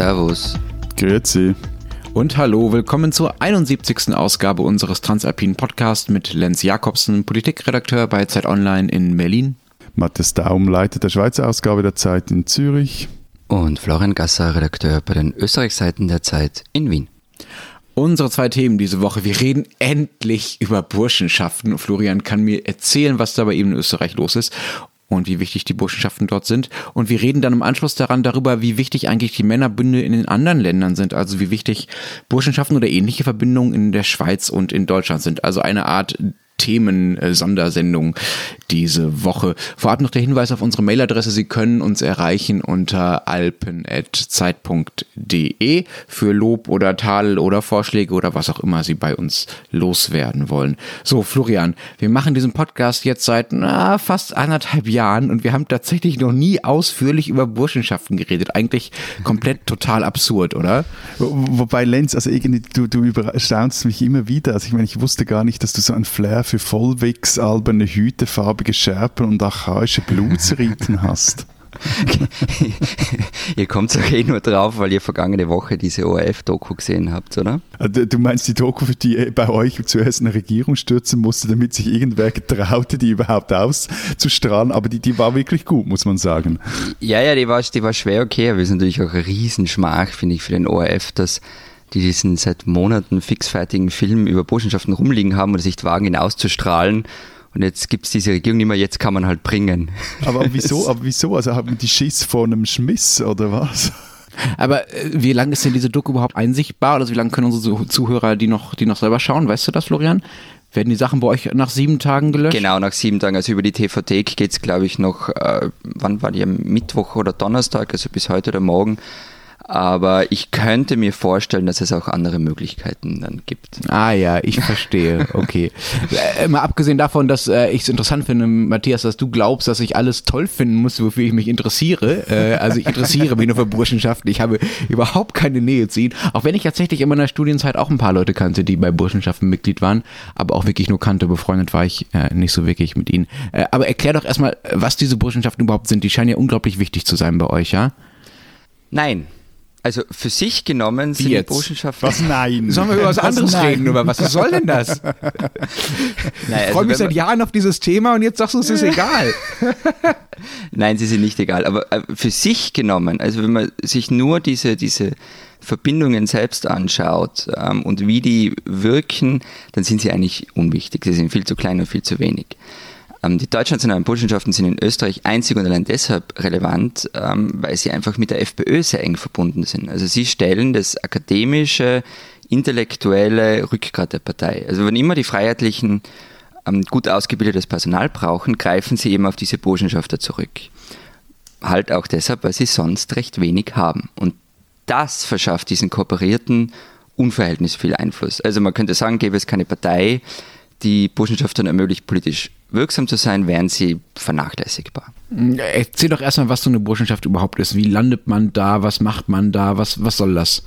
Servus. Grüezi. Und hallo, willkommen zur 71. Ausgabe unseres Transalpinen Podcasts mit Lenz Jakobsen, Politikredakteur bei Zeit Online in Berlin. Matthias Daum, Leiter der Schweizer Ausgabe der Zeit in Zürich. Und Florian Gasser, Redakteur bei den Österreichseiten der Zeit in Wien. Unsere zwei Themen diese Woche. Wir reden endlich über Burschenschaften. Florian kann mir erzählen, was da bei ihm in Österreich los ist und wie wichtig die Burschenschaften dort sind. Und wir reden dann im Anschluss daran darüber, wie wichtig eigentlich die Männerbünde in den anderen Ländern sind. Also wie wichtig Burschenschaften oder ähnliche Verbindungen in der Schweiz und in Deutschland sind. Also eine Art Themen-Sondersendung diese Woche. Vorab noch der Hinweis auf unsere Mailadresse. Sie können uns erreichen unter alpen.zeit.de für Lob oder Tadel oder Vorschläge oder was auch immer Sie bei uns loswerden wollen. So, Florian, wir machen diesen Podcast jetzt seit na, fast anderthalb Jahren und wir haben tatsächlich noch nie ausführlich über Burschenschaften geredet. Eigentlich komplett total absurd, oder? wobei, Lenz, also irgendwie, du, du überstaunst mich immer wieder. Also ich meine, ich wusste gar nicht, dass du so ein Flair für Vollwegs, alberne Hüte, farbige Schärpen und archaische Blutsriten hast. ihr kommt doch eh nur drauf, weil ihr vergangene Woche diese ORF-Doku gesehen habt, oder? Ah, du meinst die Doku, für die bei euch zuerst eine Regierung stürzen musste, damit sich irgendwer getraute, die überhaupt auszustrahlen, aber die, die war wirklich gut, muss man sagen. Ja, ja, die war, die war schwer okay, aber es ist natürlich auch ein Riesenschmach, finde ich, für den ORF, dass die diesen seit Monaten fixfertigen Film über Burschenschaften rumliegen haben oder sich wagen, ihn auszustrahlen. Und jetzt gibt es diese Regierung nicht mehr, jetzt kann man halt bringen. Aber wieso? Aber wieso? Also haben die Schiss vor einem Schmiss oder was? Aber äh, wie lange ist denn diese Doku überhaupt einsichtbar? Also wie lange können unsere Zuhörer die noch, die noch selber schauen? Weißt du das, Florian? Werden die Sachen bei euch nach sieben Tagen gelöscht? Genau, nach sieben Tagen. Also über die TVT geht es, glaube ich, noch, äh, wann war die? Mittwoch oder Donnerstag, also bis heute oder morgen. Aber ich könnte mir vorstellen, dass es auch andere Möglichkeiten dann gibt. Ah ja, ich verstehe. Okay. äh, mal abgesehen davon, dass äh, ich es interessant finde, Matthias, dass du glaubst, dass ich alles toll finden muss, wofür ich mich interessiere. Äh, also ich interessiere mich nur für Burschenschaften. Ich habe überhaupt keine Nähe zu ihnen. Auch wenn ich tatsächlich in meiner Studienzeit auch ein paar Leute kannte, die bei Burschenschaften Mitglied waren, aber auch wirklich nur kannte. Befreundet war ich äh, nicht so wirklich mit ihnen. Äh, aber erklär doch erstmal, was diese Burschenschaften überhaupt sind. Die scheinen ja unglaublich wichtig zu sein bei euch, ja? Nein, also für sich genommen sind die Burschenschaften. Was nein? Sollen wir über was anderes was reden? Über was? was soll denn das? Nein, ich also freue mich seit Jahren auf dieses Thema und jetzt sagst du, es ist egal. Nein, sie sind nicht egal. Aber äh, für sich genommen, also wenn man sich nur diese, diese Verbindungen selbst anschaut ähm, und wie die wirken, dann sind sie eigentlich unwichtig. Sie sind viel zu klein und viel zu wenig. Ähm, die deutschnationalen Burschenschaften sind in Österreich einzig und allein deshalb relevant, ähm, weil sie einfach mit der FPÖ sehr eng verbunden sind. Also sie stellen das akademische, intellektuelle Rückgrat der Partei. Also wenn immer die Freiheitlichen ähm, gut ausgebildetes Personal brauchen, greifen sie eben auf diese Burschenschafter zurück. Halt auch deshalb, weil sie sonst recht wenig haben. Und das verschafft diesen Kooperierten unverhältnismäßig viel Einfluss. Also man könnte sagen, gäbe es keine Partei, die Burschenschaftern ermöglicht, politisch wirksam zu sein, wären sie vernachlässigbar. Erzähl doch erstmal, was so eine Burschenschaft überhaupt ist. Wie landet man da? Was macht man da? Was, was soll das?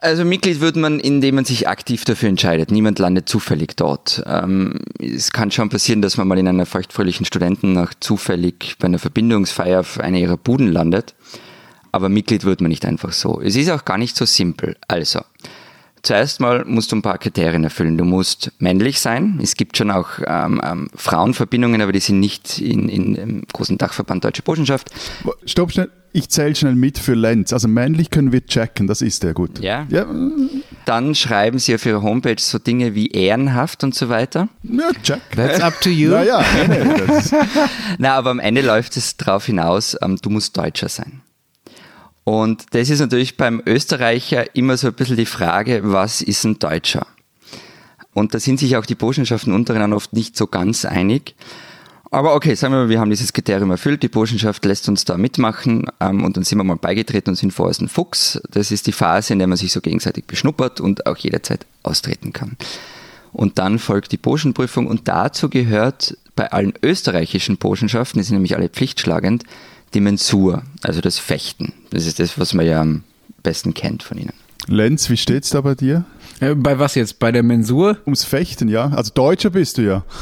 Also Mitglied wird man, indem man sich aktiv dafür entscheidet. Niemand landet zufällig dort. Ähm, es kann schon passieren, dass man mal in einer feuchtfröhlichen Studentennacht zufällig bei einer Verbindungsfeier auf einer ihrer Buden landet. Aber Mitglied wird man nicht einfach so. Es ist auch gar nicht so simpel. Also, Zuerst mal musst du ein paar Kriterien erfüllen. Du musst männlich sein. Es gibt schon auch ähm, ähm, Frauenverbindungen, aber die sind nicht in, in im großen Dachverband Deutsche Burschenschaft. Stopp schnell, ich zähle schnell mit für Lenz. Also männlich können wir checken, das ist ja gut. Ja. ja. Dann schreiben sie auf ihrer Homepage so Dinge wie ehrenhaft und so weiter. Ja, check. That's up to you. Ja, ja. Nee, Na, aber am Ende läuft es darauf hinaus, ähm, du musst Deutscher sein. Und das ist natürlich beim Österreicher immer so ein bisschen die Frage, was ist ein Deutscher? Und da sind sich auch die Burschenschaften untereinander oft nicht so ganz einig. Aber okay, sagen wir mal, wir haben dieses Kriterium erfüllt, die Burschenschaft lässt uns da mitmachen ähm, und dann sind wir mal beigetreten und sind vorerst ein Fuchs. Das ist die Phase, in der man sich so gegenseitig beschnuppert und auch jederzeit austreten kann. Und dann folgt die Burschenprüfung und dazu gehört bei allen österreichischen Burschenschaften, die sind nämlich alle pflichtschlagend, die Mensur, also das Fechten. Das ist das, was man ja am besten kennt von ihnen. Lenz, wie steht es da bei dir? Äh, bei was jetzt? Bei der Mensur? Ums Fechten, ja. Also Deutscher bist du ja.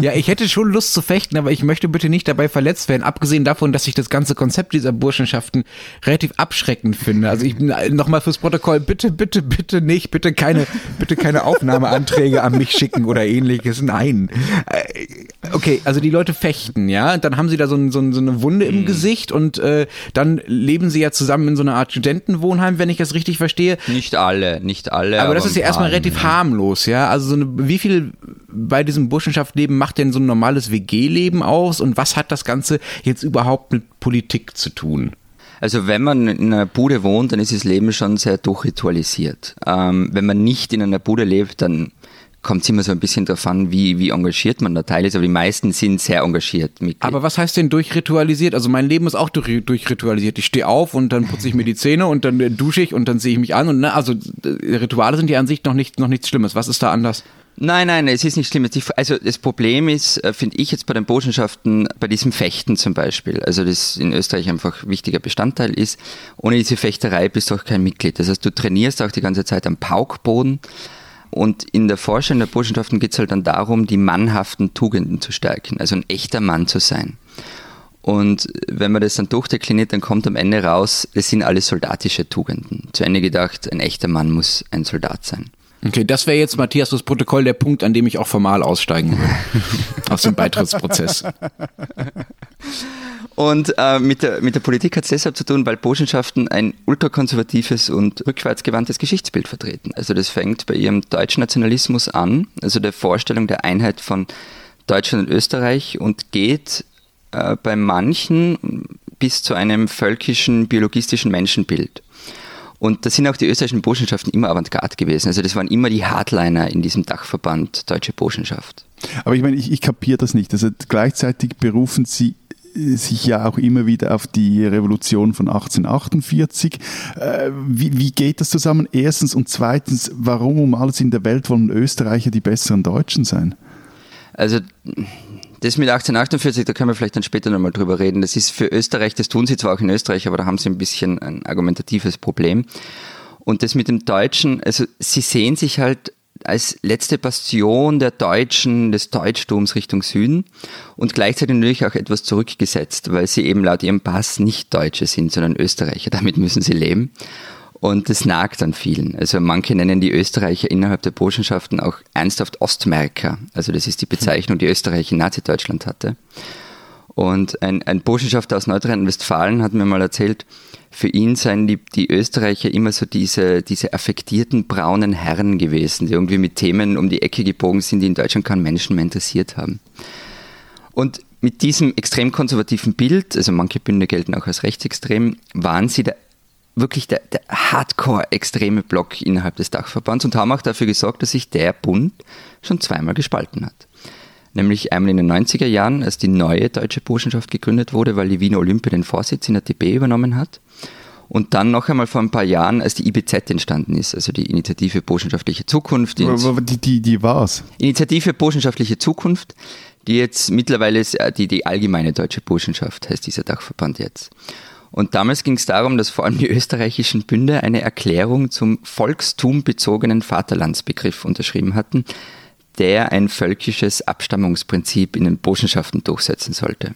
Ja, ich hätte schon Lust zu fechten, aber ich möchte bitte nicht dabei verletzt werden. Abgesehen davon, dass ich das ganze Konzept dieser Burschenschaften relativ abschreckend finde. Also ich nochmal fürs Protokoll, bitte, bitte, bitte nicht, bitte keine, bitte keine Aufnahmeanträge an mich schicken oder ähnliches. Nein. Äh, okay, also die Leute fechten, ja. Dann haben sie da so, ein, so, eine Wunde im mhm. Gesicht und äh, dann leben sie ja zusammen in so einer Art Studentenwohnheim, wenn ich das richtig verstehe. Nicht alle, nicht alle. Aber, aber das ist ja erstmal relativ harmlos, ja. Also so eine, wie viel bei diesem Burschenschaftsleben macht denn so ein normales WG-Leben aus und was hat das Ganze jetzt überhaupt mit Politik zu tun? Also wenn man in einer Bude wohnt, dann ist das Leben schon sehr durchritualisiert. Ähm, wenn man nicht in einer Bude lebt, dann kommt es immer so ein bisschen darauf an, wie, wie engagiert man da teil ist, aber die meisten sind sehr engagiert. Mitglied. Aber was heißt denn durchritualisiert? Also mein Leben ist auch durch, durchritualisiert. Ich stehe auf und dann putze ich mir die Zähne und dann äh, dusche ich und dann sehe ich mich an und ne, also äh, Rituale sind ja an sich noch, nicht, noch nichts Schlimmes. Was ist da anders? Nein, nein, es ist nicht schlimm. Also das Problem ist, äh, finde ich jetzt bei den Botschaften, bei diesem Fechten zum Beispiel, also das in Österreich einfach wichtiger Bestandteil ist, ohne diese Fechterei bist du auch kein Mitglied. Das heißt, du trainierst auch die ganze Zeit am Paukboden und in der Forschung der Botschaften geht es halt dann darum, die mannhaften Tugenden zu stärken, also ein echter Mann zu sein. Und wenn man das dann durchdekliniert, dann kommt am Ende raus, es sind alles soldatische Tugenden. Zu Ende gedacht, ein echter Mann muss ein Soldat sein. Okay, das wäre jetzt, Matthias, das Protokoll der Punkt, an dem ich auch formal aussteigen will. aus dem Beitrittsprozess. Und äh, mit, der, mit der Politik hat es deshalb zu tun, weil Burschenschaften ein ultrakonservatives und rückwärtsgewandtes Geschichtsbild vertreten. Also das fängt bei ihrem deutschen Nationalismus an, also der Vorstellung der Einheit von Deutschland und Österreich und geht äh, bei manchen bis zu einem völkischen biologistischen Menschenbild. Und da sind auch die österreichischen Burschenschaften immer Avantgarde gewesen. Also das waren immer die Hardliner in diesem Dachverband Deutsche Burschenschaft. Aber ich meine, ich, ich kapiere das nicht. Also gleichzeitig berufen sie sich ja auch immer wieder auf die Revolution von 1848. Äh, wie, wie, geht das zusammen? Erstens und zweitens, warum um alles in der Welt wollen Österreicher die besseren Deutschen sein? Also das mit 1848, da können wir vielleicht dann später nochmal drüber reden. Das ist für Österreich, das tun sie zwar auch in Österreich, aber da haben sie ein bisschen ein argumentatives Problem. Und das mit dem Deutschen, also sie sehen sich halt als letzte Bastion der Deutschen, des Deutschtums Richtung Süden und gleichzeitig natürlich auch etwas zurückgesetzt, weil sie eben laut ihrem Pass nicht Deutsche sind, sondern Österreicher. Damit müssen sie leben. Und das nagt an vielen. Also manche nennen die Österreicher innerhalb der Burschenschaften auch ernsthaft Ostmerker. Also das ist die Bezeichnung, die Österreich in Nazi-Deutschland hatte. Und ein, ein Burschenschafter aus Nordrhein-Westfalen hat mir mal erzählt, für ihn seien die, die Österreicher immer so diese, diese affektierten braunen Herren gewesen, die irgendwie mit Themen um die Ecke gebogen sind, die in Deutschland keinen Menschen mehr interessiert haben. Und mit diesem extrem konservativen Bild, also manche Bünde gelten auch als rechtsextrem, waren sie der wirklich der, der hardcore-extreme Block innerhalb des Dachverbands und haben auch dafür gesorgt, dass sich der Bund schon zweimal gespalten hat. Nämlich einmal in den 90er Jahren, als die neue deutsche Burschenschaft gegründet wurde, weil die Wiener Olympia den Vorsitz in der DB übernommen hat. Und dann noch einmal vor ein paar Jahren, als die IBZ entstanden ist, also die Initiative Burschenschaftliche Zukunft. Die, die, die, die war's? Initiative Burschenschaftliche Zukunft, die jetzt mittlerweile ist, äh, die, die allgemeine deutsche Burschenschaft heißt dieser Dachverband jetzt. Und damals ging es darum, dass vor allem die österreichischen Bünde eine Erklärung zum volkstumbezogenen Vaterlandsbegriff unterschrieben hatten, der ein völkisches Abstammungsprinzip in den Burschenschaften durchsetzen sollte.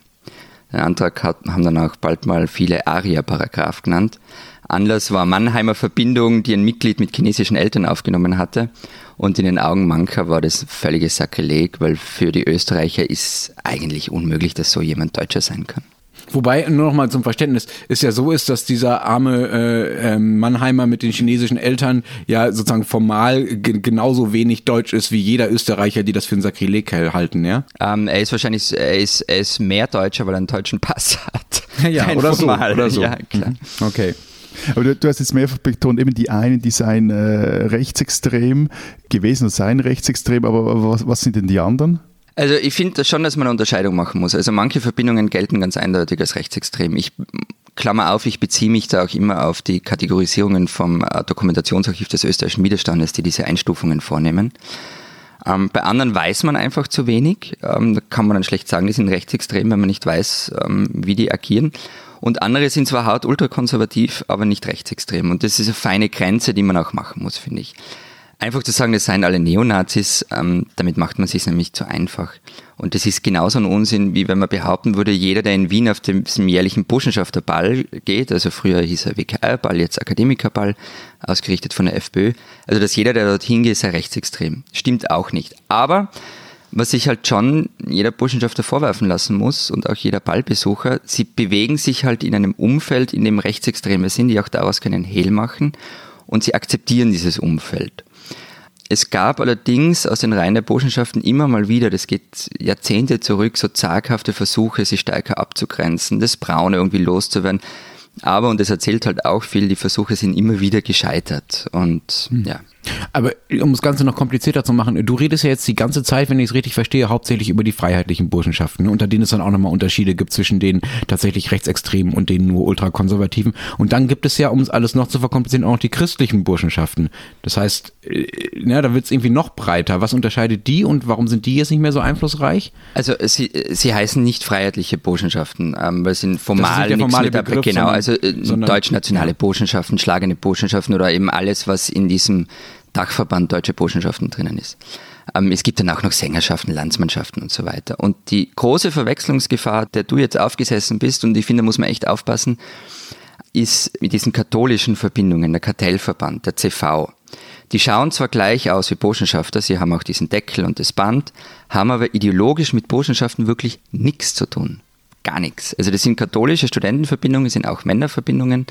Den Antrag hat, haben dann auch bald mal viele Aria-Paragraph genannt. Anlass war Mannheimer Verbindung, die ein Mitglied mit chinesischen Eltern aufgenommen hatte. Und in den Augen mancher war das völliges Sakrileg, weil für die Österreicher ist eigentlich unmöglich, dass so jemand Deutscher sein kann. Wobei, nur noch mal zum Verständnis, es ja so ist, dass dieser arme äh, äh, Mannheimer mit den chinesischen Eltern ja sozusagen formal genauso wenig deutsch ist wie jeder Österreicher, die das für ein Sakrileg halten, ja? Ähm, er ist wahrscheinlich, er ist, er ist mehr Deutscher, weil er einen deutschen Pass hat. ja, oder so, oder so. Ja, klar. Mhm. Okay. Aber du, du, hast jetzt mehrfach betont, eben die einen, die seien äh, rechtsextrem gewesen oder seien rechtsextrem, aber was, was sind denn die anderen? Also ich finde schon, dass man eine Unterscheidung machen muss. Also manche Verbindungen gelten ganz eindeutig als rechtsextrem. Ich klammer auf, ich beziehe mich da auch immer auf die Kategorisierungen vom äh, Dokumentationsarchiv des österreichischen Widerstandes, die diese Einstufungen vornehmen. Ähm, bei anderen weiß man einfach zu wenig. Ähm, da kann man dann schlecht sagen, die sind rechtsextrem, wenn man nicht weiß, ähm, wie die agieren. Und andere sind zwar hart ultrakonservativ, aber nicht rechtsextrem. Und das ist eine feine Grenze, die man auch machen muss, finde ich. Einfach zu sagen, das seien alle Neonazis, ähm, damit macht man sich nämlich zu einfach. Und das ist genauso ein Unsinn, wie wenn man behaupten würde, jeder, der in Wien auf dem, jährlichen Burschenschafterball geht, also früher hieß er WKR-Ball, jetzt Akademikerball, ausgerichtet von der FPÖ, also dass jeder, der dorthin geht, sei rechtsextrem. Stimmt auch nicht. Aber was sich halt schon jeder Burschenschafter vorwerfen lassen muss und auch jeder Ballbesucher, sie bewegen sich halt in einem Umfeld, in dem Rechtsextreme sind, die auch daraus keinen Hehl machen und sie akzeptieren dieses Umfeld. Es gab allerdings aus den Reihen der Burschenschaften immer mal wieder, das geht Jahrzehnte zurück, so zaghafte Versuche, sie stärker abzugrenzen, das Braune irgendwie loszuwerden. Aber, und das erzählt halt auch viel, die Versuche sind immer wieder gescheitert. Und hm. ja. Aber um das Ganze noch komplizierter zu machen, du redest ja jetzt die ganze Zeit, wenn ich es richtig verstehe, hauptsächlich über die freiheitlichen Burschenschaften, ne? unter denen es dann auch nochmal Unterschiede gibt zwischen den tatsächlich Rechtsextremen und den nur ultrakonservativen. Und dann gibt es ja, um es alles noch zu verkomplizieren, auch noch die christlichen Burschenschaften. Das heißt, äh, ja, da wird es irgendwie noch breiter. Was unterscheidet die und warum sind die jetzt nicht mehr so einflussreich? Also sie, sie heißen nicht freiheitliche Burschenschaften, ähm, weil sie formal nichts formale mit Begriff, Genau, also äh, deutsch-nationale Burschenschaften, schlagende Burschenschaften oder eben alles, was in diesem Dachverband Deutsche Burschenschaften drinnen ist. Ähm, es gibt dann auch noch Sängerschaften, Landsmannschaften und so weiter. Und die große Verwechslungsgefahr, der du jetzt aufgesessen bist, und ich finde, da muss man echt aufpassen, ist mit diesen katholischen Verbindungen, der Kartellverband, der CV. Die schauen zwar gleich aus wie Burschenschafter, sie haben auch diesen Deckel und das Band, haben aber ideologisch mit Burschenschaften wirklich nichts zu tun. Gar nichts. Also das sind katholische Studentenverbindungen, sind auch Männerverbindungen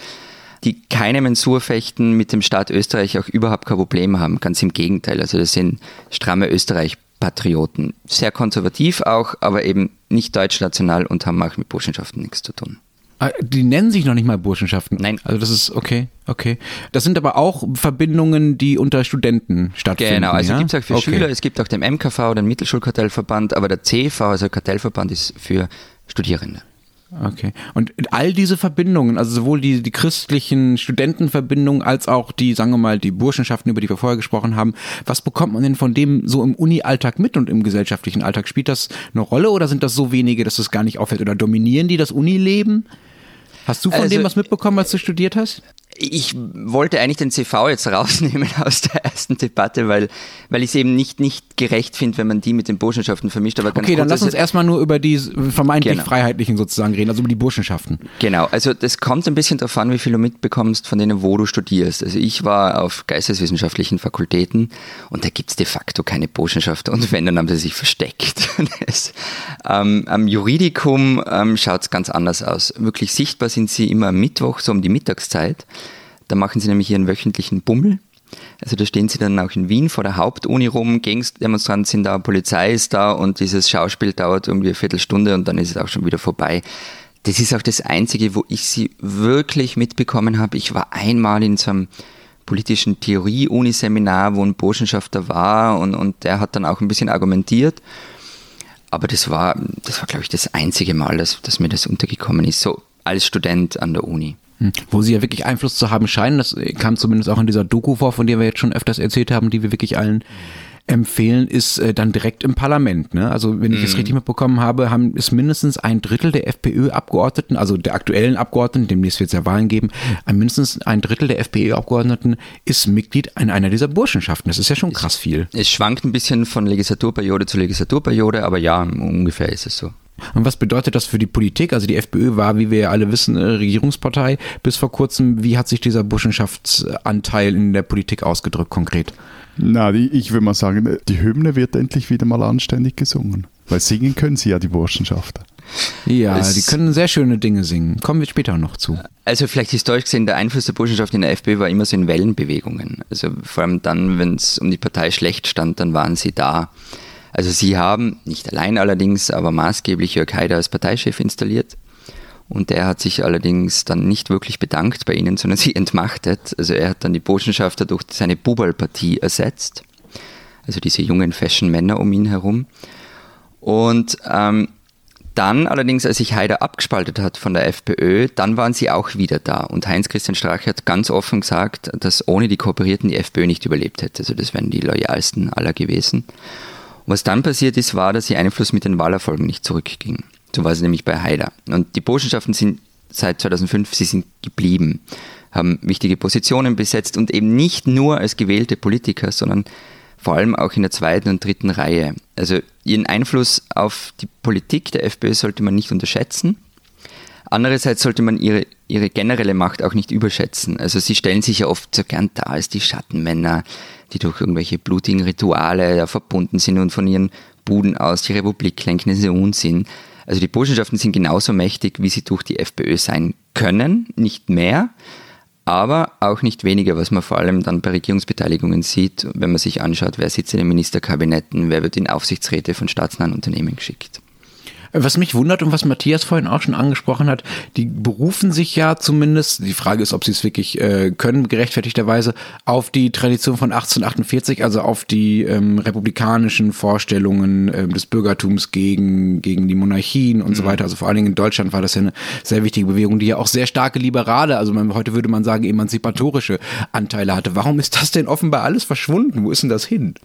die keine Mensurfechten mit dem Staat Österreich auch überhaupt kein Problem haben. Ganz im Gegenteil. Also das sind stramme Österreich-Patrioten. Sehr konservativ auch, aber eben nicht deutschnational und haben auch mit Burschenschaften nichts zu tun. Ah, die nennen sich noch nicht mal Burschenschaften. Nein. Also das ist okay, okay. Das sind aber auch Verbindungen, die unter Studenten stattfinden. Genau, also ja? gibt es auch für okay. Schüler, es gibt auch den MKV, den Mittelschulkartellverband, aber der CV, also Kartellverband, ist für Studierende. Okay. Und all diese Verbindungen, also sowohl die, die christlichen Studentenverbindungen als auch die, sagen wir mal, die Burschenschaften, über die wir vorher gesprochen haben, was bekommt man denn von dem so im Uni-Alltag mit und im gesellschaftlichen Alltag? Spielt das eine Rolle oder sind das so wenige, dass es gar nicht auffällt? Oder dominieren die das Unileben? Hast du von also, dem was mitbekommen, als du studiert hast? Ich wollte eigentlich den CV jetzt rausnehmen aus der ersten Debatte, weil, weil ich es eben nicht, nicht gerecht finde, wenn man die mit den Burschenschaften vermischt. Aber okay, dann lass uns erstmal nur über die vermeintlich genau. Freiheitlichen sozusagen reden, also über die Burschenschaften. Genau, also das kommt ein bisschen darauf an, wie viel du mitbekommst von denen, wo du studierst. Also ich war auf geisteswissenschaftlichen Fakultäten und da gibt es de facto keine Burschenschaften und wenn, dann haben sie sich versteckt. das, ähm, am Juridikum ähm, schaut es ganz anders aus. Wirklich sichtbar sind sie immer am Mittwoch, so um die Mittagszeit. Da machen sie nämlich ihren wöchentlichen Bummel. Also da stehen sie dann auch in Wien vor der Hauptuni rum, Gegendemonstranten sind da, Polizei ist da und dieses Schauspiel dauert irgendwie eine Viertelstunde und dann ist es auch schon wieder vorbei. Das ist auch das Einzige, wo ich sie wirklich mitbekommen habe. Ich war einmal in so einem politischen Theorie-Uniseminar, wo ein Burschenschafter war und, und der hat dann auch ein bisschen argumentiert. Aber das war, das war, glaube ich, das einzige Mal, dass, dass mir das untergekommen ist, so als Student an der Uni. Wo sie ja wirklich Einfluss zu haben scheinen, das kam zumindest auch in dieser Doku vor, von der wir jetzt schon öfters erzählt haben, die wir wirklich allen empfehlen, ist äh, dann direkt im Parlament. Ne? Also wenn ich es mhm. richtig mitbekommen habe, haben ist mindestens ein Drittel der FPÖ-Abgeordneten, also der aktuellen Abgeordneten, demnächst wird es ja Wahlen geben, ein, mindestens ein Drittel der FPÖ-Abgeordneten ist Mitglied in einer dieser Burschenschaften. Das ist ja schon krass viel. Es schwankt ein bisschen von Legislaturperiode zu Legislaturperiode, aber ja, ungefähr ist es so. Und was bedeutet das für die Politik? Also die FPÖ war, wie wir ja alle wissen, eine Regierungspartei bis vor kurzem. Wie hat sich dieser Burschenschaftsanteil in der Politik ausgedrückt konkret? Na, ich würde mal sagen, die Hymne wird endlich wieder mal anständig gesungen. Weil singen können sie ja, die Burschenschafter. Ja, es die können sehr schöne Dinge singen. Kommen wir später noch zu. Also vielleicht historisch gesehen, der Einfluss der Burschenschaft in der FPÖ war immer so in Wellenbewegungen. Also vor allem dann, wenn es um die Partei schlecht stand, dann waren sie da. Also sie haben, nicht allein allerdings, aber maßgeblich Jörg Haider als Parteichef installiert. Und der hat sich allerdings dann nicht wirklich bedankt bei ihnen, sondern sie entmachtet. Also er hat dann die Botschafter durch seine Bubalpartie ersetzt. Also diese jungen Fashion-Männer um ihn herum. Und ähm, dann allerdings, als sich Haider abgespaltet hat von der FPÖ, dann waren sie auch wieder da. Und Heinz-Christian Strache hat ganz offen gesagt, dass ohne die Kooperierten die FPÖ nicht überlebt hätte. Also das wären die loyalsten aller gewesen. Was dann passiert ist, war, dass ihr Einfluss mit den Wahlerfolgen nicht zurückging. So war es nämlich bei Haider. Und die Burschenschaften sind seit 2005, sie sind geblieben. haben wichtige Positionen besetzt und eben nicht nur als gewählte Politiker, sondern vor allem auch in der zweiten und dritten Reihe. Also ihren Einfluss auf die Politik der FPÖ sollte man nicht unterschätzen. Andererseits sollte man ihre, ihre generelle Macht auch nicht überschätzen. Also sie stellen sich ja oft so gern da als die Schattenmänner, die durch irgendwelche blutigen Rituale ja, verbunden sind und von ihren Buden aus die Republik lenken. Das ist ja Unsinn. Also die Burschenschaften sind genauso mächtig, wie sie durch die FPÖ sein können, nicht mehr aber auch nicht weniger, was man vor allem dann bei Regierungsbeteiligungen sieht, wenn man sich anschaut, wer sitzt in den Ministerkabinetten, wer wird in Aufsichtsräte von staatsnahen Unternehmen geschickt. Was mich wundert und was Matthias vorhin auch schon angesprochen hat, die berufen sich ja zumindest, die Frage ist, ob sie es wirklich äh, können, gerechtfertigterweise, auf die Tradition von 1848, also auf die ähm, republikanischen Vorstellungen ähm, des Bürgertums gegen, gegen die Monarchien und mhm. so weiter. Also vor allen Dingen in Deutschland war das ja eine sehr wichtige Bewegung, die ja auch sehr starke liberale, also man, heute würde man sagen emanzipatorische Anteile hatte. Warum ist das denn offenbar alles verschwunden? Wo ist denn das hin?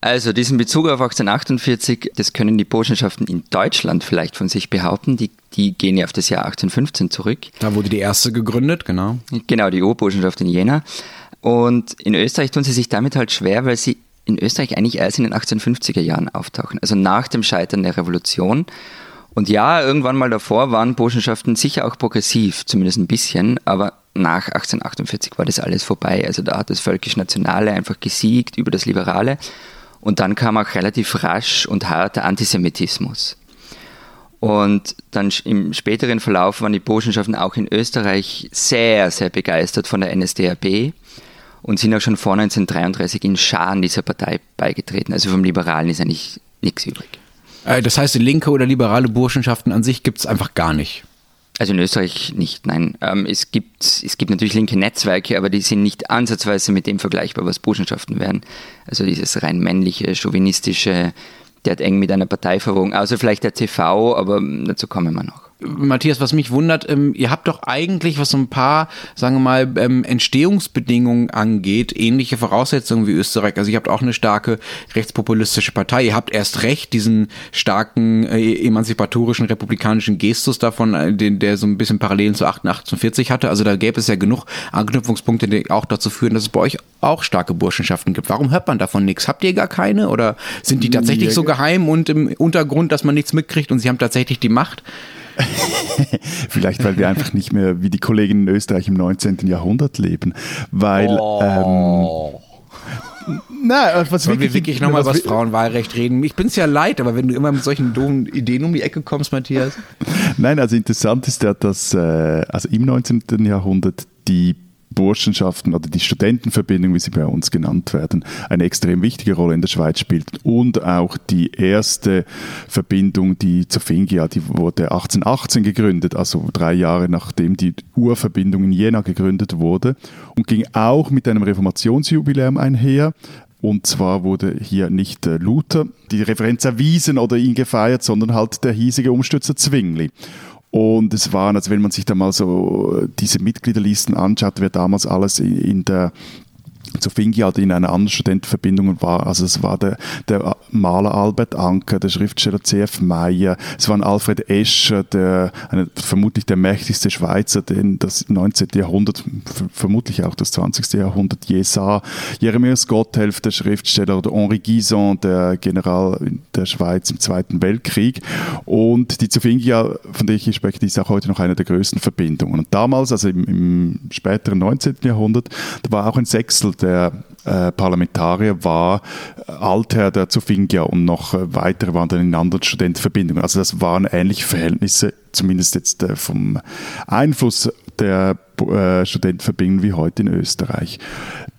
Also diesen Bezug auf 1848, das können die Burschenschaften in Deutschland vielleicht von sich behaupten. Die, die gehen ja auf das Jahr 1815 zurück. Da wurde die erste gegründet, genau. Genau, die Urburschenschaft in Jena. Und in Österreich tun sie sich damit halt schwer, weil sie in Österreich eigentlich erst in den 1850er Jahren auftauchen, also nach dem Scheitern der Revolution. Und ja, irgendwann mal davor waren Burschenschaften sicher auch progressiv, zumindest ein bisschen, aber nach 1848 war das alles vorbei. Also da hat das völkisch-nationale einfach gesiegt über das Liberale. Und dann kam auch relativ rasch und harter Antisemitismus. Und dann im späteren Verlauf waren die Burschenschaften auch in Österreich sehr, sehr begeistert von der NSDAP und sind auch schon vor 1933 in Scharen dieser Partei beigetreten. Also vom Liberalen ist eigentlich nichts übrig. Äh, das heißt, linke oder liberale Burschenschaften an sich gibt es einfach gar nicht. Also in Österreich nicht, nein. Ähm, es, gibt, es gibt natürlich linke Netzwerke, aber die sind nicht ansatzweise mit dem vergleichbar, was Burschenschaften wären. Also dieses rein männliche, chauvinistische, der hat eng mit einer Partei verwogen. Außer vielleicht der TV, aber dazu kommen wir noch. Matthias, was mich wundert, ähm, ihr habt doch eigentlich, was so ein paar, sagen wir mal, ähm, Entstehungsbedingungen angeht, ähnliche Voraussetzungen wie Österreich. Also ihr habt auch eine starke rechtspopulistische Partei. Ihr habt erst recht diesen starken äh, emanzipatorischen republikanischen Gestus davon, äh, den, der so ein bisschen Parallelen zu 1848 hatte. Also da gäbe es ja genug Anknüpfungspunkte, die auch dazu führen, dass es bei euch auch starke Burschenschaften gibt. Warum hört man davon nichts? Habt ihr gar keine? Oder sind die tatsächlich so geheim und im Untergrund, dass man nichts mitkriegt und sie haben tatsächlich die Macht? Vielleicht, weil wir einfach nicht mehr wie die Kollegen in Österreich im 19. Jahrhundert leben. Weil. Oh. Ähm, na, was Wollen wirklich, wir wirklich nochmal über das Frauenwahlrecht reden? Ich bin es ja leid, aber wenn du immer mit solchen doofen Ideen um die Ecke kommst, Matthias. Nein, also interessant ist ja, dass äh, also im 19. Jahrhundert die Burschenschaften oder die Studentenverbindung, wie sie bei uns genannt werden, eine extrem wichtige Rolle in der Schweiz spielt. Und auch die erste Verbindung, die Zofingia, die wurde 1818 gegründet, also drei Jahre nachdem die Urverbindung in Jena gegründet wurde und ging auch mit einem Reformationsjubiläum einher. Und zwar wurde hier nicht Luther die Referenz erwiesen oder ihn gefeiert, sondern halt der hiesige Umstürzer Zwingli. Und es waren, also wenn man sich da mal so diese Mitgliederlisten anschaut, wer damals alles in der zu Fingi halt in einer anderen Studentenverbindung war. Also es war der, der Maler Albert Anker, der Schriftsteller C.F. Meyer, es war Alfred Escher, der, eine, vermutlich der mächtigste Schweizer, den das 19. Jahrhundert, vermutlich auch das 20. Jahrhundert je sah. Jeremias Gotthelf, der Schriftsteller, oder Henri Guison, der General der Schweiz im Zweiten Weltkrieg. Und die Zofingia, von der ich spreche, die ist auch heute noch eine der größten Verbindungen. Und damals, also im, im späteren 19. Jahrhundert, da war auch ein Sechstel der äh, Parlamentarier war Altherr der Zofingia und noch äh, weitere waren dann in anderen Studentenverbindungen. Also das waren ähnliche Verhältnisse, zumindest jetzt äh, vom Einfluss der äh, Studentenverbindungen wie heute in Österreich.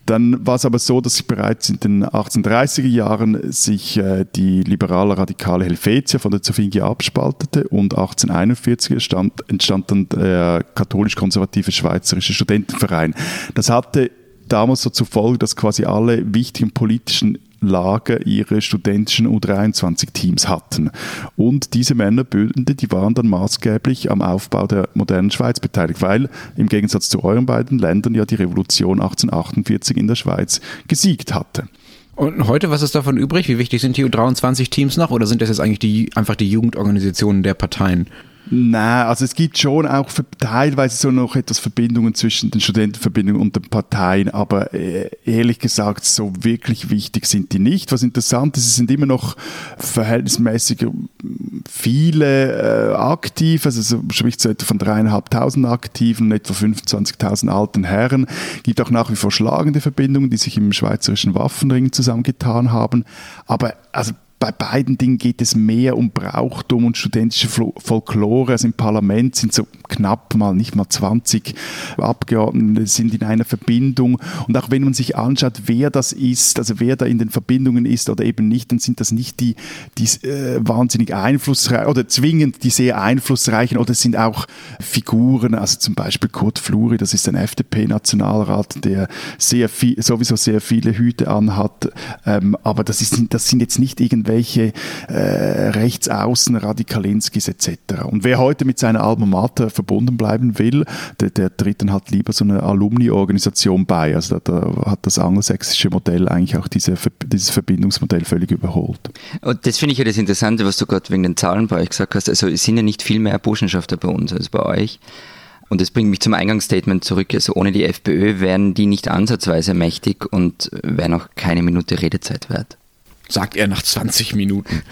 Dann war es aber so, dass sich bereits in den 1830er Jahren sich äh, die liberale radikale Helvetia von der Zofingia abspaltete und 1841 entstand, entstand dann der katholisch-konservative Schweizerische Studentenverein. Das hatte damals so zur Folge, dass quasi alle wichtigen politischen Lager ihre studentischen U23-Teams hatten. Und diese Männerbünde, die waren dann maßgeblich am Aufbau der modernen Schweiz beteiligt, weil im Gegensatz zu euren beiden Ländern ja die Revolution 1848 in der Schweiz gesiegt hatte. Und heute, was ist davon übrig? Wie wichtig sind die U23-Teams noch? Oder sind das jetzt eigentlich die, einfach die Jugendorganisationen der Parteien? Nein, also es gibt schon auch teilweise so noch etwas Verbindungen zwischen den Studentenverbindungen und den Parteien, aber äh, ehrlich gesagt, so wirklich wichtig sind die nicht. Was interessant ist, es sind immer noch verhältnismäßig viele äh, aktiv, also so spricht so etwa von dreieinhalbtausend Aktiven und etwa 25.000 alten Herren. Es gibt auch nach wie vor schlagende Verbindungen, die sich im schweizerischen Waffenring zusammengetan haben. Aber also bei beiden Dingen geht es mehr um Brauchtum und studentische Folklore. Also im Parlament sind so knapp mal, nicht mal 20 Abgeordnete sind in einer Verbindung. Und auch wenn man sich anschaut, wer das ist, also wer da in den Verbindungen ist oder eben nicht, dann sind das nicht die, die äh, wahnsinnig einflussreichen oder zwingend die sehr einflussreichen oder es sind auch Figuren, also zum Beispiel Kurt Fluri, das ist ein FDP-Nationalrat, der sehr viel, sowieso sehr viele Hüte anhat. Ähm, aber das, ist, das sind jetzt nicht irgendwie irgendwelche äh, Rechtsaußen, Radikalinskis etc. Und wer heute mit seiner Alma Mater verbunden bleiben will, der, der tritt dann halt lieber so eine Alumni-Organisation bei. Also da, da, hat das angelsächsische Modell eigentlich auch diese, dieses Verbindungsmodell völlig überholt. Und das finde ich ja das Interessante, was du gerade wegen den Zahlen bei euch gesagt hast. Also es sind ja nicht viel mehr Burschenschafter bei uns als bei euch. Und das bringt mich zum Eingangsstatement zurück. Also ohne die FPÖ wären die nicht ansatzweise mächtig und wären auch keine Minute Redezeit wert sagt er nach 20 Minuten.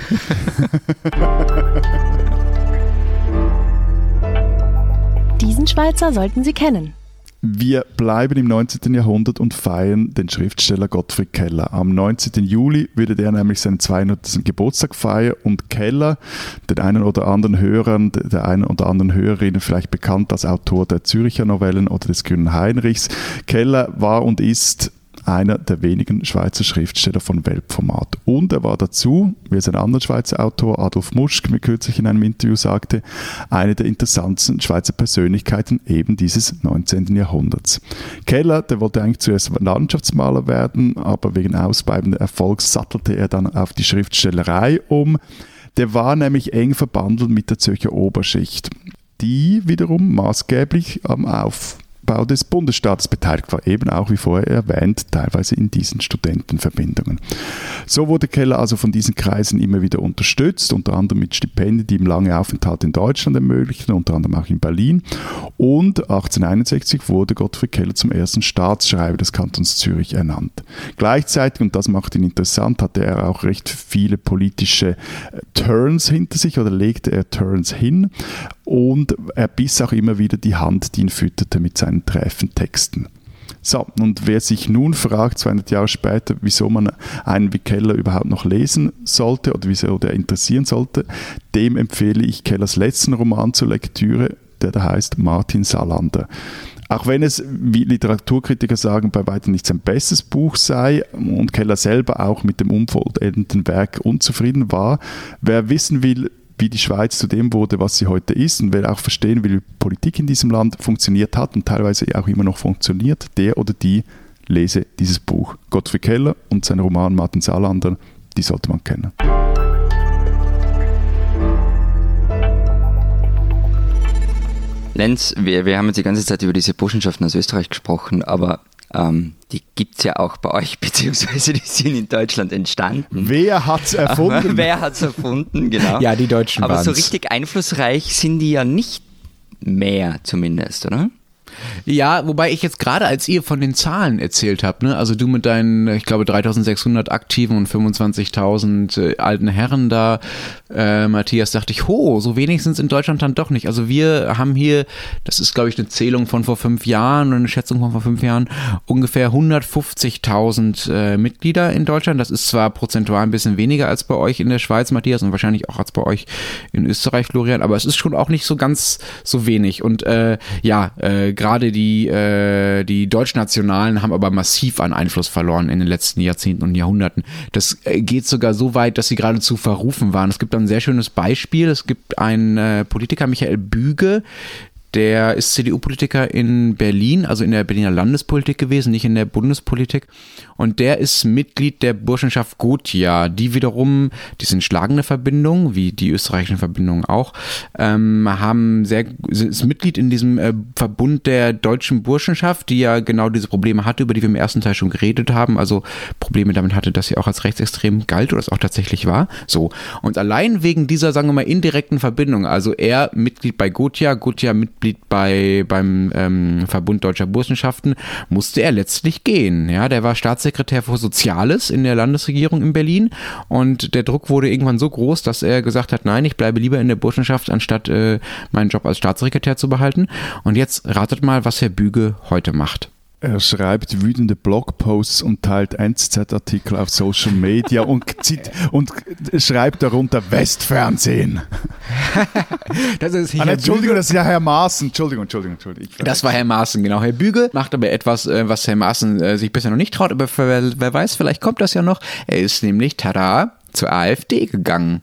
Diesen Schweizer sollten Sie kennen. Wir bleiben im 19. Jahrhundert und feiern den Schriftsteller Gottfried Keller. Am 19. Juli würde der nämlich seinen 200. Geburtstag feiern und Keller, den einen oder anderen Hörern, der einen oder anderen Hörerinnen vielleicht bekannt als Autor der Züricher Novellen oder des Grünen Heinrichs. Keller war und ist einer der wenigen Schweizer Schriftsteller von Weltformat. Und er war dazu, wie es ein anderer Schweizer Autor, Adolf Muschk, mir kürzlich in einem Interview sagte, eine der interessantesten Schweizer Persönlichkeiten eben dieses 19. Jahrhunderts. Keller, der wollte eigentlich zuerst Landschaftsmaler werden, aber wegen ausbleibender Erfolgs sattelte er dann auf die Schriftstellerei um. Der war nämlich eng verbandelt mit der Zürcher Oberschicht, die wiederum maßgeblich am Auf Aufbau des Bundesstaates beteiligt war, eben auch wie vorher erwähnt, teilweise in diesen Studentenverbindungen. So wurde Keller also von diesen Kreisen immer wieder unterstützt, unter anderem mit Stipendien, die ihm lange Aufenthalte in Deutschland ermöglichten, unter anderem auch in Berlin. Und 1861 wurde Gottfried Keller zum ersten Staatsschreiber des Kantons Zürich ernannt. Gleichzeitig, und das macht ihn interessant, hatte er auch recht viele politische äh, Turns hinter sich oder legte er Turns hin und er biss auch immer wieder die Hand, die ihn fütterte mit seinen träfen Texten. So, und wer sich nun fragt, 200 Jahre später, wieso man einen wie Keller überhaupt noch lesen sollte oder wieso der interessieren sollte, dem empfehle ich Kellers letzten Roman zur Lektüre, der da heißt Martin Salander. Auch wenn es, wie Literaturkritiker sagen, bei weitem nicht sein bestes Buch sei und Keller selber auch mit dem unvollendeten Werk unzufrieden war, wer wissen will, wie die Schweiz zu dem wurde, was sie heute ist und wer auch verstehen will, wie Politik in diesem Land funktioniert hat und teilweise auch immer noch funktioniert, der oder die lese dieses Buch. Gottfried Keller und sein Roman Martin Salander, die sollte man kennen. Lenz, wir, wir haben jetzt die ganze Zeit über diese Burschenschaften aus Österreich gesprochen, aber ähm, die gibt es ja auch bei euch, beziehungsweise die sind in Deutschland entstanden. Wer hat es erfunden? Wer hat es erfunden, genau. Ja, die Deutschen Aber waren's. so richtig einflussreich sind die ja nicht mehr zumindest, oder? Ja, wobei ich jetzt gerade, als ihr von den Zahlen erzählt habt, ne, also du mit deinen, ich glaube, 3600 Aktiven und 25.000 äh, alten Herren da, äh, Matthias, dachte ich, ho, so wenig sind es in Deutschland dann doch nicht. Also wir haben hier, das ist, glaube ich, eine Zählung von vor fünf Jahren oder eine Schätzung von vor fünf Jahren, ungefähr 150.000 äh, Mitglieder in Deutschland. Das ist zwar prozentual ein bisschen weniger als bei euch in der Schweiz, Matthias, und wahrscheinlich auch als bei euch in Österreich, Florian, aber es ist schon auch nicht so ganz so wenig. Und äh, ja, äh, gerade die, äh, die Deutschnationalen haben aber massiv an Einfluss verloren in den letzten Jahrzehnten und Jahrhunderten. Das äh, geht sogar so weit, dass sie geradezu verrufen waren. Es gibt ein sehr schönes Beispiel. Es gibt einen äh, Politiker, Michael Büge, Der ist CDU-Politiker in Berlin, also in der Berliner Landespolitik gewesen, nicht in der Bundespolitik. Und der ist Mitglied der Burschenschaft Gotia, die wiederum, die sind schlagende Verbindungen, wie die österreichischen Verbindungen auch, ähm, haben sehr, ist Mitglied in diesem äh, Verbund der deutschen Burschenschaft, die ja genau diese Probleme hatte, über die wir im ersten Teil schon geredet haben. Also Probleme damit hatte, dass sie auch als rechtsextrem galt oder es auch tatsächlich war. So. Und allein wegen dieser, sagen wir mal, indirekten Verbindung, also er Mitglied bei Gotia, Gotia Mitglied bei, beim ähm, Verbund Deutscher Burschenschaften, musste er letztlich gehen. Ja, der war Staatssekretär Staatssekretär für Soziales in der Landesregierung in Berlin und der Druck wurde irgendwann so groß, dass er gesagt hat, nein, ich bleibe lieber in der Burschenschaft, anstatt äh, meinen Job als Staatssekretär zu behalten. Und jetzt ratet mal, was Herr Büge heute macht. Er schreibt wütende Blogposts und teilt NZZ-Artikel auf Social Media und, zieht, und schreibt darunter Westfernsehen. das ist ah, Entschuldigung, das ist ja Herr Maaßen. Entschuldigung, Entschuldigung, Entschuldigung. Das war Herr Maaßen, genau. Herr Büge macht aber etwas, äh, was Herr Maaßen äh, sich bisher noch nicht traut, aber wer weiß, vielleicht kommt das ja noch. Er ist nämlich, tada, zur AfD gegangen.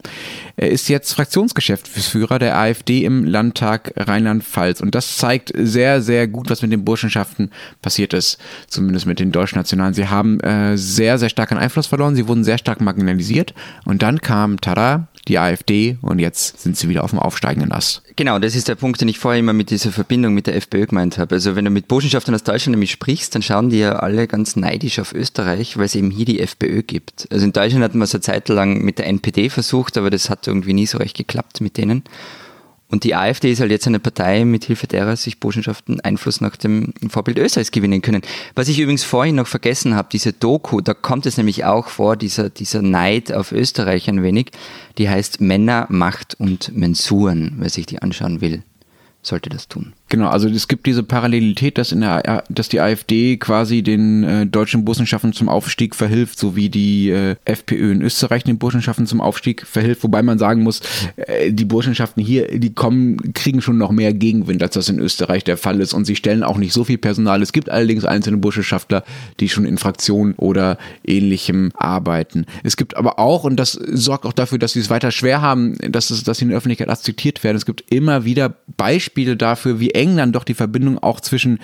Er ist jetzt Fraktionsgeschäftsführer der AfD im Landtag Rheinland-Pfalz. Und das zeigt sehr, sehr gut, was mit den Burschenschaften passiert ist. Zumindest mit den Deutschnationalen. Sie haben äh, sehr, sehr stark an Einfluss verloren. Sie wurden sehr stark marginalisiert. Und dann kam, tada, die AfD und jetzt sind sie wieder auf dem aufsteigenden Ast. Genau, das ist der Punkt, den ich vorher immer mit dieser Verbindung mit der FPÖ gemeint habe. Also wenn du mit Burschenschaftern aus Deutschland nämlich sprichst, dann schauen die ja alle ganz neidisch auf Österreich, weil es eben hier die FPÖ gibt. Also in Deutschland hat man es eine Zeit lang mit der NPD versucht, aber das hat irgendwie nie so recht geklappt mit denen. Und die AfD ist halt jetzt eine Partei, mit Hilfe derer sich Burschenschaften Einfluss nach dem Vorbild Österreichs gewinnen können. Was ich übrigens vorhin noch vergessen habe, diese Doku, da kommt es nämlich auch vor, dieser, dieser Neid auf Österreich ein wenig. Die heißt Männer, Macht und Mensuren, wer sich die anschauen will sollte das tun. Genau, also es gibt diese Parallelität, dass, in der, dass die AfD quasi den äh, deutschen Burschenschaften zum Aufstieg verhilft, so wie die äh, FPÖ in Österreich den Burschenschaften zum Aufstieg verhilft, wobei man sagen muss, äh, die Burschenschaften hier, die kommen, kriegen schon noch mehr Gegenwind, als das in Österreich der Fall ist und sie stellen auch nicht so viel Personal. Es gibt allerdings einzelne Burschenschaftler, die schon in Fraktionen oder ähnlichem arbeiten. Es gibt aber auch, und das sorgt auch dafür, dass sie es weiter schwer haben, dass, es, dass sie in der Öffentlichkeit akzeptiert werden, es gibt immer wieder Beispiele dafür, wie eng dann doch die Verbindung auch zwischen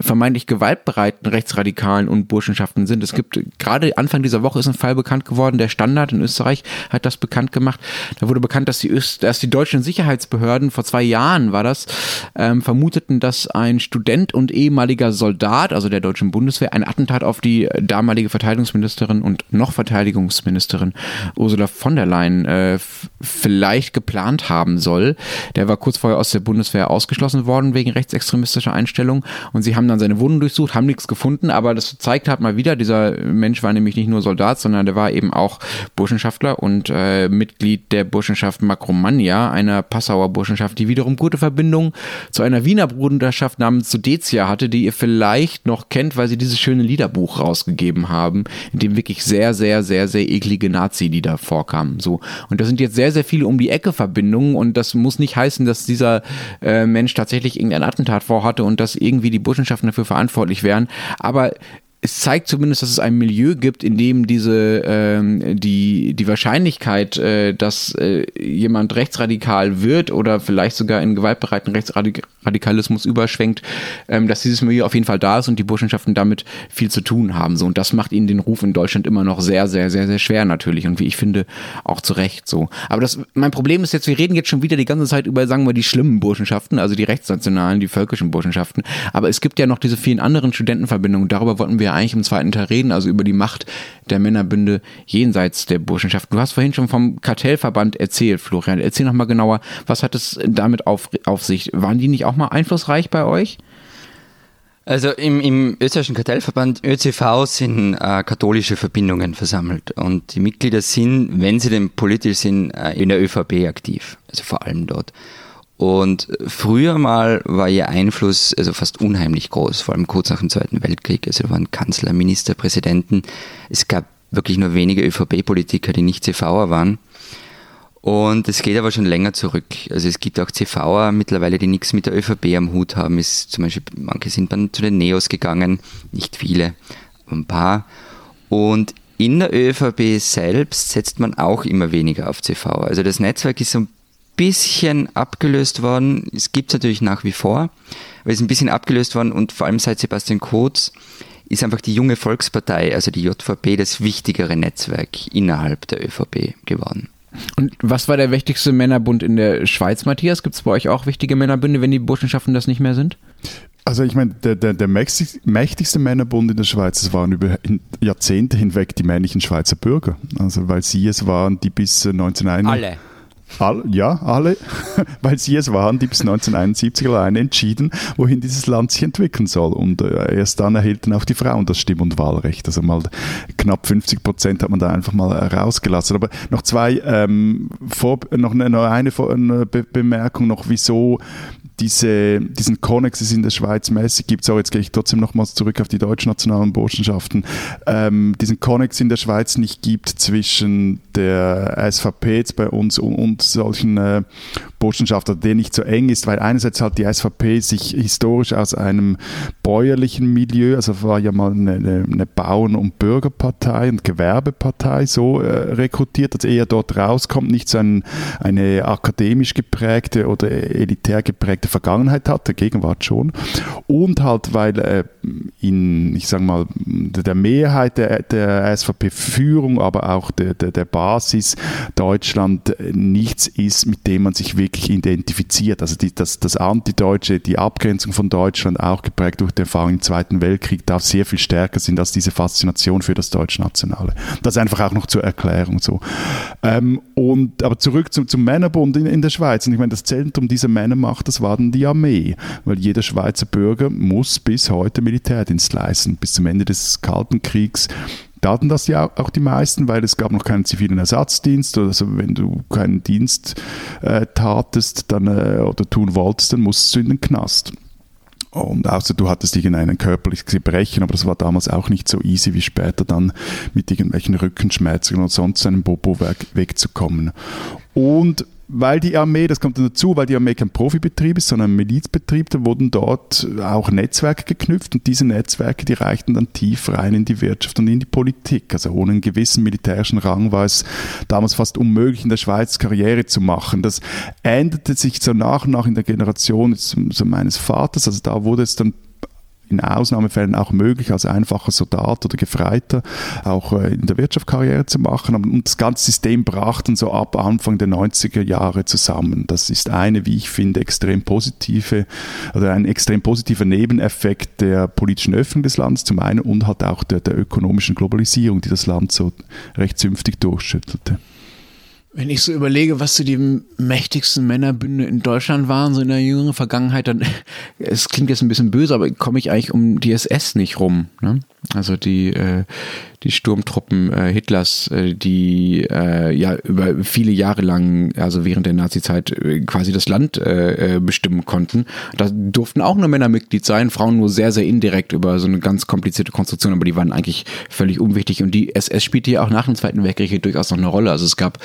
vermeintlich gewaltbereiten Rechtsradikalen und Burschenschaften sind. Es gibt gerade Anfang dieser Woche ist ein Fall bekannt geworden, der Standard in Österreich hat das bekannt gemacht. Da wurde bekannt, dass die, Öst dass die deutschen Sicherheitsbehörden vor zwei Jahren war das, ähm, vermuteten, dass ein Student und ehemaliger Soldat, also der deutschen Bundeswehr, ein Attentat auf die damalige Verteidigungsministerin und noch Verteidigungsministerin Ursula von der Leyen äh, vielleicht geplant haben soll. Der war kurz vorher aus der Bundeswehr ausgeschlossen worden wegen rechtsextremistischer Einstellung und sie haben dann seine Wohnung durchsucht, haben nichts gefunden, aber das zeigt halt mal wieder, dieser Mensch war nämlich nicht nur Soldat, sondern der war eben auch Burschenschaftler und äh, Mitglied der Burschenschaft Makromania, einer Passauer Burschenschaft, die wiederum gute Verbindungen zu einer Wiener Bruderschaft namens Sudetia hatte, die ihr vielleicht noch kennt, weil sie dieses schöne Liederbuch rausgegeben haben, in dem wirklich sehr, sehr, sehr, sehr eklige Nazi-Lieder vorkamen. So. Und das sind jetzt sehr, sehr viele um die Ecke Verbindungen und das muss nicht heißen, dass dieser äh, Mensch tatsächlich irgendein Attentat vorhatte und dass irgendwie die Burschenschaften dafür verantwortlich wären. Aber es zeigt zumindest, dass es ein Milieu gibt, in dem diese ähm, die die Wahrscheinlichkeit, äh, dass äh, jemand rechtsradikal wird oder vielleicht sogar in gewaltbereiten Rechtsradikalismus überschwenkt, ähm, dass dieses Milieu auf jeden Fall da ist und die Burschenschaften damit viel zu tun haben. So und das macht ihnen den Ruf in Deutschland immer noch sehr sehr sehr sehr schwer natürlich und wie ich finde auch zu Recht so. Aber das mein Problem ist jetzt, wir reden jetzt schon wieder die ganze Zeit über sagen wir die schlimmen Burschenschaften, also die rechtsnationalen, die völkischen Burschenschaften. Aber es gibt ja noch diese vielen anderen Studentenverbindungen. Darüber wollten wir eigentlich im zweiten Teil reden, also über die Macht der Männerbünde jenseits der Burschenschaft. Du hast vorhin schon vom Kartellverband erzählt, Florian. Erzähl nochmal genauer, was hat es damit auf, auf sich? Waren die nicht auch mal einflussreich bei euch? Also im, im österreichischen Kartellverband ÖCV sind äh, katholische Verbindungen versammelt und die Mitglieder sind, wenn sie denn politisch sind, äh, in der ÖVP aktiv, also vor allem dort. Und früher mal war ihr Einfluss also fast unheimlich groß, vor allem kurz nach dem Zweiten Weltkrieg. Also waren Kanzler, Minister, Präsidenten. Es gab wirklich nur wenige ÖVP-Politiker, die nicht CVer waren. Und es geht aber schon länger zurück. Also es gibt auch CVer mittlerweile, die nichts mit der ÖVP am Hut haben. Ist zum Beispiel, manche sind dann zu den Neos gegangen, nicht viele, ein paar. Und in der ÖVP selbst setzt man auch immer weniger auf CV. Also das Netzwerk ist so ein bisschen abgelöst worden. Es gibt es natürlich nach wie vor, aber es ist ein bisschen abgelöst worden und vor allem seit Sebastian Kurz ist einfach die junge Volkspartei, also die JVP, das wichtigere Netzwerk innerhalb der ÖVP geworden. Und was war der wichtigste Männerbund in der Schweiz, Matthias? Gibt es bei euch auch wichtige Männerbünde, wenn die Burschenschaften das nicht mehr sind? Also ich meine, der, der, der mächtigste Männerbund in der Schweiz, das waren über Jahrzehnte hinweg die männlichen Schweizer Bürger. Also weil sie es waren, die bis 1991... Alle. All, ja, alle, weil sie es waren, die bis 1971 alleine entschieden, wohin dieses Land sich entwickeln soll. Und äh, erst dann erhielten auch die Frauen das Stimm- und Wahlrecht. Also mal knapp 50 Prozent hat man da einfach mal rausgelassen. Aber noch zwei, ähm, vor, noch eine, noch eine Be Bemerkung noch, wieso diese, diesen Konnex es in der Schweiz mäßig gibt. So, jetzt gehe ich trotzdem nochmals zurück auf die deutschnationalen Burschenschaften. Ähm, diesen Konnex in der Schweiz nicht gibt zwischen der SVP jetzt bei uns und, und solchen äh, Burschenschaften, der nicht so eng ist, weil einerseits halt die SVP sich historisch aus einem bäuerlichen Milieu, also war ja mal eine, eine Bauern- und Bürgerpartei und Gewerbepartei so äh, rekrutiert, dass eher dort rauskommt, nicht so ein, eine akademisch geprägte oder elitär geprägte Vergangenheit hat, der Gegenwart schon. Und halt, weil äh, in, ich sage mal, der Mehrheit der, der SVP-Führung, aber auch der, der, der Basis Deutschland nichts ist, mit dem man sich wirklich identifiziert. Also die, das, das Antideutsche, die Abgrenzung von Deutschland, auch geprägt durch die Erfahrung im Zweiten Weltkrieg, darf sehr viel stärker sind als diese Faszination für das Deutschnationale. Das einfach auch noch zur Erklärung so. Ähm, und, aber zurück zum, zum Männerbund in, in der Schweiz. Und ich meine, das Zentrum dieser Männermacht, das war dann die Armee, weil jeder Schweizer Bürger muss bis heute Militärdienst leisten, bis zum Ende des Kalten Kriegs da hatten das ja auch die meisten, weil es gab noch keinen zivilen Ersatzdienst. Also wenn du keinen Dienst äh, tatest dann, äh, oder tun wolltest, dann musstest du in den Knast. Und außer du hattest irgendein körperliches Gebrechen, aber das war damals auch nicht so easy wie später dann mit irgendwelchen Rückenschmerzen oder sonst einem Bobo wegzukommen. Und weil die Armee, das kommt dann dazu, weil die Armee kein Profibetrieb ist, sondern ein Milizbetrieb, da wurden dort auch Netzwerke geknüpft und diese Netzwerke, die reichten dann tief rein in die Wirtschaft und in die Politik. Also ohne einen gewissen militärischen Rang war es damals fast unmöglich, in der Schweiz Karriere zu machen. Das änderte sich so nach und nach in der Generation so meines Vaters, also da wurde es dann in Ausnahmefällen auch möglich, als einfacher Soldat oder Gefreiter auch äh, in der Wirtschaft Karriere zu machen. Und das ganze System brach dann so ab Anfang der 90er Jahre zusammen. Das ist eine, wie ich finde, extrem positive oder ein extrem positiver Nebeneffekt der politischen Öffnung des Landes zum einen und halt auch der, der ökonomischen Globalisierung, die das Land so recht zünftig durchschüttelte. Wenn ich so überlege, was so die mächtigsten Männerbünde in Deutschland waren, so in der jüngeren Vergangenheit, dann, es klingt jetzt ein bisschen böse, aber komme ich eigentlich um die SS nicht rum. Ne? Also die, äh, die Sturmtruppen äh, Hitlers, äh, die äh, ja über viele Jahre lang, also während der Nazizeit, äh, quasi das Land äh, äh, bestimmen konnten. Da durften auch nur Männer Mitglied sein, Frauen nur sehr, sehr indirekt über so eine ganz komplizierte Konstruktion, aber die waren eigentlich völlig unwichtig. Und die SS spielte ja auch nach dem Zweiten Weltkrieg durchaus noch eine Rolle. Also es gab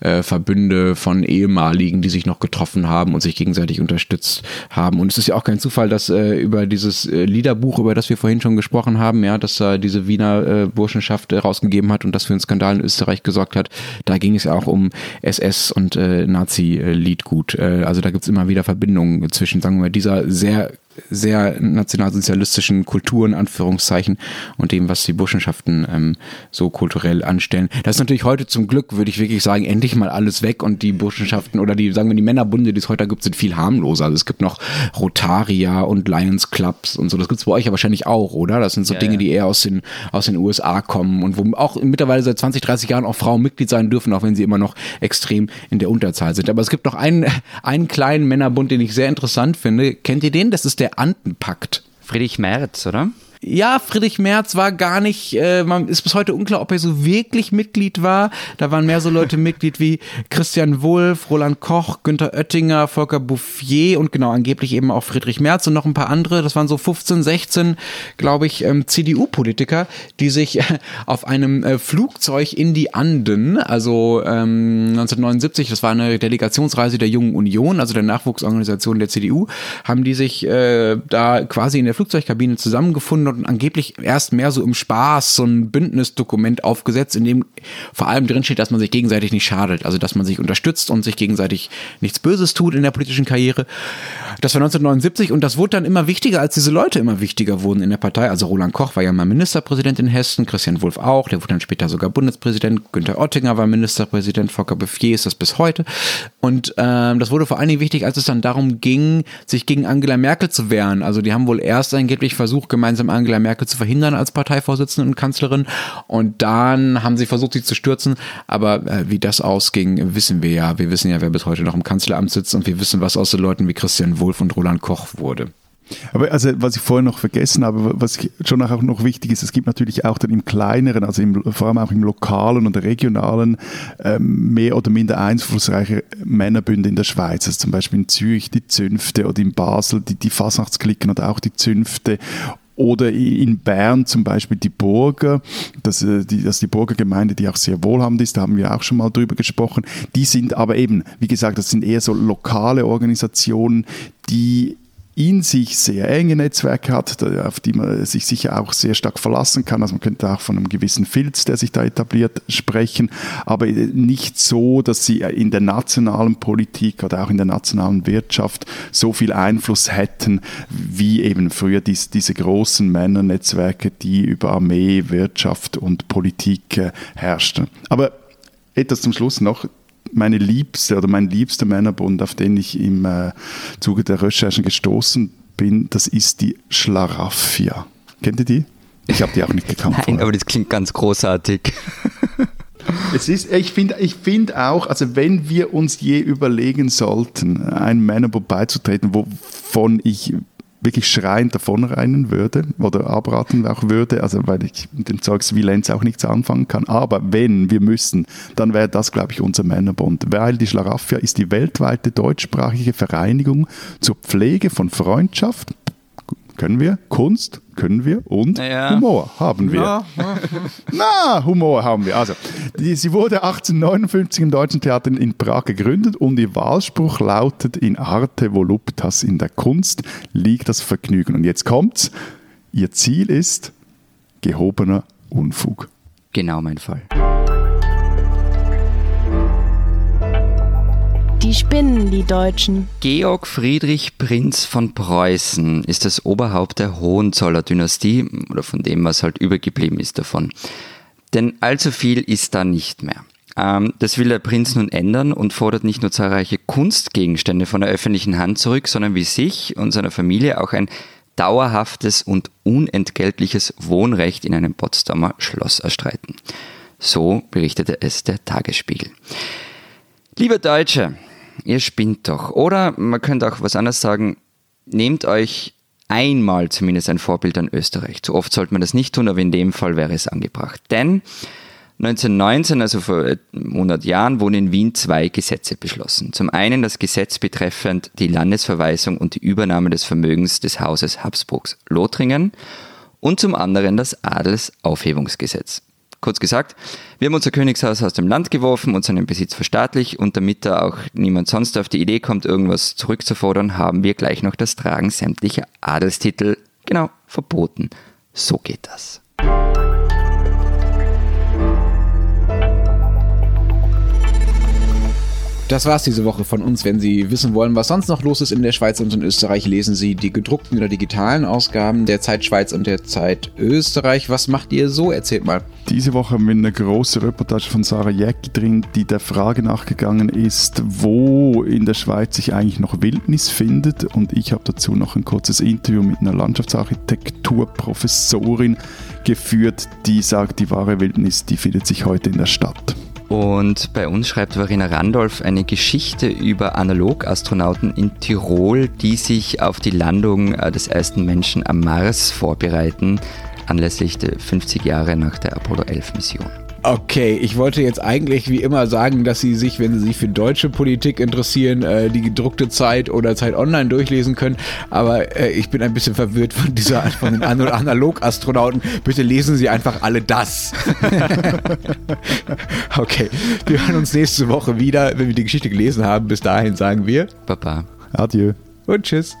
äh, Verbünde von ehemaligen, die sich noch getroffen haben und sich gegenseitig unterstützt haben. Und es ist ja auch kein Zufall, dass äh, über dieses äh, Liederbuch, über das wir vorhin schon gesprochen haben, ja, dass da diese Wiener äh, Burschenschaft äh, rausgegeben hat und das für einen Skandal in Österreich gesorgt hat. Da ging es ja auch um SS und äh, Nazi-Liedgut. Äh, also da gibt es immer wieder Verbindungen zwischen, sagen wir mal, dieser sehr sehr nationalsozialistischen Kultur in Anführungszeichen und dem, was die Burschenschaften ähm, so kulturell anstellen. Das ist natürlich heute zum Glück, würde ich wirklich sagen, endlich mal alles weg und die Burschenschaften oder die, sagen wir, die Männerbunde, die es heute gibt, sind viel harmloser. Also es gibt noch Rotaria und Lions Clubs und so. Das gibt es bei euch ja wahrscheinlich auch, oder? Das sind so ja, Dinge, ja. die eher aus den, aus den USA kommen und wo auch mittlerweile seit 20, 30 Jahren auch Frauen Mitglied sein dürfen, auch wenn sie immer noch extrem in der Unterzahl sind. Aber es gibt noch einen, einen kleinen Männerbund, den ich sehr interessant finde. Kennt ihr den? Das ist der der Antenpakt. Friedrich Merz, oder? Ja, Friedrich Merz war gar nicht, äh, man ist bis heute unklar, ob er so wirklich Mitglied war. Da waren mehr so Leute Mitglied wie Christian Wulff, Roland Koch, Günther Oettinger, Volker Bouffier und genau angeblich eben auch Friedrich Merz und noch ein paar andere. Das waren so 15, 16, glaube ich, ähm, CDU-Politiker, die sich äh, auf einem äh, Flugzeug in die Anden, also ähm, 1979, das war eine Delegationsreise der Jungen Union, also der Nachwuchsorganisation der CDU, haben die sich äh, da quasi in der Flugzeugkabine zusammengefunden und angeblich erst mehr so im Spaß so ein Bündnisdokument aufgesetzt, in dem vor allem drin steht, dass man sich gegenseitig nicht schadet, also dass man sich unterstützt und sich gegenseitig nichts Böses tut in der politischen Karriere. Das war 1979 und das wurde dann immer wichtiger, als diese Leute immer wichtiger wurden in der Partei. Also Roland Koch war ja mal Ministerpräsident in Hessen, Christian Wulff auch, der wurde dann später sogar Bundespräsident, Günther Oettinger war Ministerpräsident, Volker Bouffier ist das bis heute. Und ähm, das wurde vor allen Dingen wichtig, als es dann darum ging, sich gegen Angela Merkel zu wehren. Also die haben wohl erst angeblich versucht, gemeinsam Angela Merkel zu verhindern als Parteivorsitzende und Kanzlerin. Und dann haben sie versucht, sie zu stürzen. Aber äh, wie das ausging, wissen wir ja. Wir wissen ja, wer bis heute noch im Kanzleramt sitzt und wir wissen, was aus so Leuten wie Christian Wulff und Roland Koch wurde. Aber also, was ich vorher noch vergessen habe, was schon auch noch wichtig ist, es gibt natürlich auch dann im kleineren, also im, vor allem auch im lokalen und regionalen, ähm, mehr oder minder einflussreiche Männerbünde in der Schweiz. Also zum Beispiel in Zürich die Zünfte oder in Basel die, die Fasnachtsklicken oder auch die Zünfte oder in Bern zum Beispiel die Burger, das, äh, die, das ist die Burgergemeinde, die auch sehr wohlhabend ist, da haben wir auch schon mal drüber gesprochen. Die sind aber eben, wie gesagt, das sind eher so lokale Organisationen, die in sich sehr enge Netzwerke hat, auf die man sich sicher auch sehr stark verlassen kann. Also man könnte auch von einem gewissen Filz, der sich da etabliert, sprechen, aber nicht so, dass sie in der nationalen Politik oder auch in der nationalen Wirtschaft so viel Einfluss hätten, wie eben früher dies, diese großen Männernetzwerke, die über Armee, Wirtschaft und Politik äh, herrschten. Aber etwas zum Schluss noch meine liebste oder mein liebster Männerbund, auf den ich im äh, Zuge der Recherchen gestoßen bin, das ist die Schlaraffia. Kennt ihr die? Ich habe die auch nicht gekannt. Nein, aber das klingt ganz großartig. Es ist, ich finde ich find auch, also wenn wir uns je überlegen sollten, einem Männerbund beizutreten, wovon ich wirklich schreiend davonrennen würde oder abraten auch würde, also weil ich mit dem Zeugs wie Lenz auch nichts anfangen kann. Aber wenn wir müssen, dann wäre das, glaube ich, unser Männerbund, weil die Schlaraffia ist die weltweite deutschsprachige Vereinigung zur Pflege von Freundschaft, können wir, Kunst können wir und ja. Humor haben wir. Ja. Na, Humor haben wir. Also, die, sie wurde 1859 im Deutschen Theater in Prag gegründet und ihr Wahlspruch lautet: In arte voluptas, in der Kunst liegt das Vergnügen. Und jetzt kommt's: Ihr Ziel ist gehobener Unfug. Genau mein Fall. Die spinnen, die Deutschen. Georg Friedrich Prinz von Preußen ist das Oberhaupt der Hohenzoller-Dynastie oder von dem, was halt übergeblieben ist davon. Denn allzu viel ist da nicht mehr. Ähm, das will der Prinz nun ändern und fordert nicht nur zahlreiche Kunstgegenstände von der öffentlichen Hand zurück, sondern wie sich und seiner Familie auch ein dauerhaftes und unentgeltliches Wohnrecht in einem Potsdamer Schloss erstreiten. So berichtete es der Tagesspiegel. Liebe Deutsche, ihr spinnt doch. Oder man könnte auch was anderes sagen, nehmt euch einmal zumindest ein Vorbild an Österreich. Zu oft sollte man das nicht tun, aber in dem Fall wäre es angebracht. Denn 1919, also vor 100 Jahren, wurden in Wien zwei Gesetze beschlossen. Zum einen das Gesetz betreffend die Landesverweisung und die Übernahme des Vermögens des Hauses Habsburgs Lothringen und zum anderen das Adelsaufhebungsgesetz. Kurz gesagt, wir haben unser Königshaus aus dem Land geworfen und seinen Besitz verstaatlicht und damit da auch niemand sonst auf die Idee kommt, irgendwas zurückzufordern, haben wir gleich noch das Tragen sämtlicher Adelstitel, genau, verboten. So geht das. Das war's diese Woche von uns. Wenn Sie wissen wollen, was sonst noch los ist in der Schweiz und in Österreich, lesen Sie die gedruckten oder digitalen Ausgaben der Zeit Schweiz und der Zeit Österreich. Was macht ihr so? Erzählt mal. Diese Woche haben wir eine große Reportage von Sarah Jäcki drin, die der Frage nachgegangen ist, wo in der Schweiz sich eigentlich noch Wildnis findet. Und ich habe dazu noch ein kurzes Interview mit einer Landschaftsarchitekturprofessorin geführt, die sagt, die wahre Wildnis, die findet sich heute in der Stadt. Und bei uns schreibt Verena Randolph eine Geschichte über Analogastronauten in Tirol, die sich auf die Landung äh, des ersten Menschen am Mars vorbereiten, anlässlich der 50 Jahre nach der Apollo 11 Mission. Okay, ich wollte jetzt eigentlich wie immer sagen, dass Sie sich, wenn Sie sich für deutsche Politik interessieren, äh, die gedruckte Zeit oder Zeit Online durchlesen können. Aber äh, ich bin ein bisschen verwirrt von dieser von den Analogastronauten. Bitte lesen Sie einfach alle das. okay, wir hören uns nächste Woche wieder, wenn wir die Geschichte gelesen haben. Bis dahin sagen wir Papa. Adieu. Und tschüss.